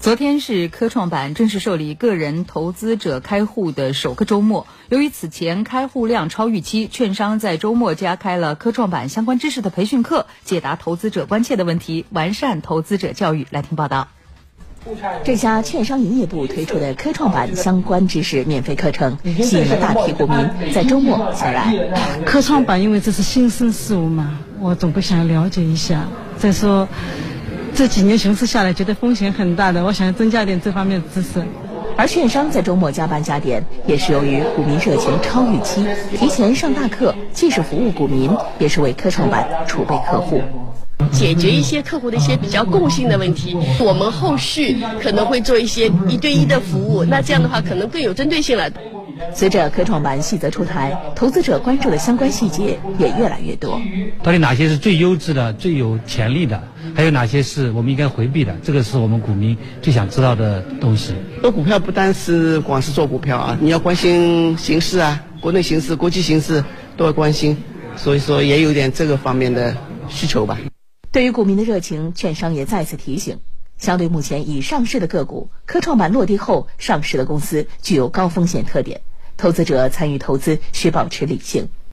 昨天是科创板正式受理个人投资者开户的首个周末。由于此前开户量超预期，券商在周末加开了科创板相关知识的培训课，解答投资者关切的问题，完善投资者教育。来听报道。这家券商营业部推出的科创板相关知识免费课程，吸引了大批股民在周末前来。科创板因为这是新生事物嘛，我总归想了解一下。再说。这几年熊市下来，觉得风险很大的，我想增加点这方面的知识。而券商在周末加班加点，也是由于股民热情超预期，提前上大课，既是服务股民，也是为科创板储备客户，解决一些客户的一些比较共性的问题。我们后续可能会做一些一对一的服务，那这样的话可能更有针对性了。随着科创板细则出台，投资者关注的相关细节也越来越多。到底哪些是最优质的、最有潜力的？还有哪些是我们应该回避的？这个是我们股民最想知道的东西。做股票不单是光是做股票啊，你要关心形势啊，国内形势、国际形势都要关心，所以说也有点这个方面的需求吧。对于股民的热情，券商也再次提醒。相对目前已上市的个股，科创板落地后上市的公司具有高风险特点，投资者参与投资需保持理性。